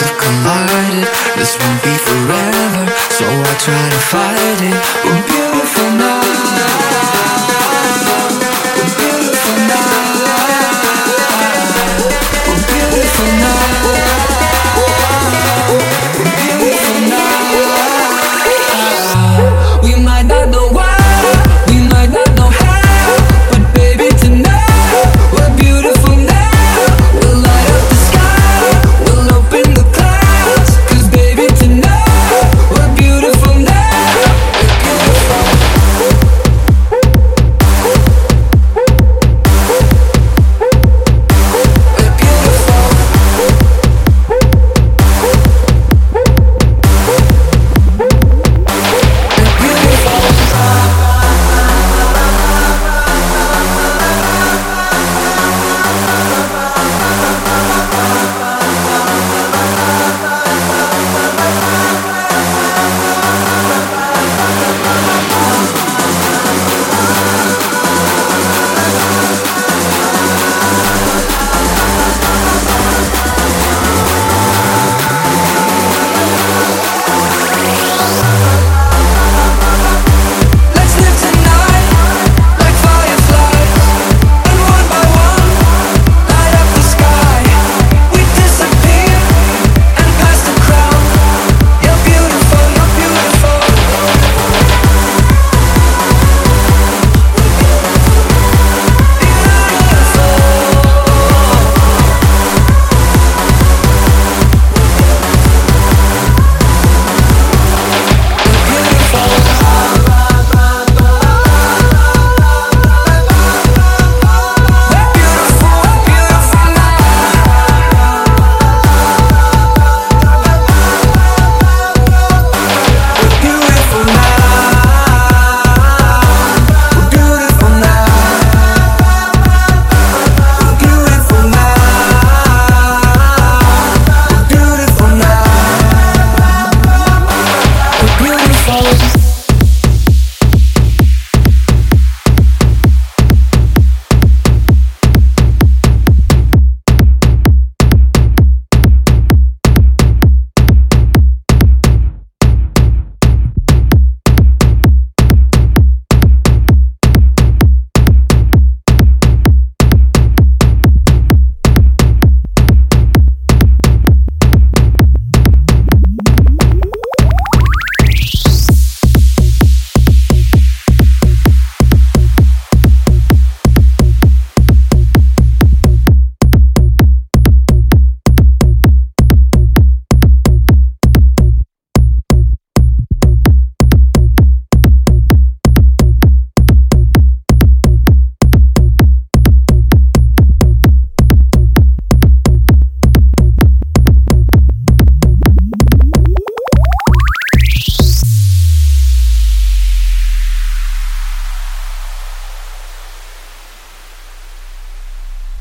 minds collided This won't be forever. So I try to fight it. But beautiful night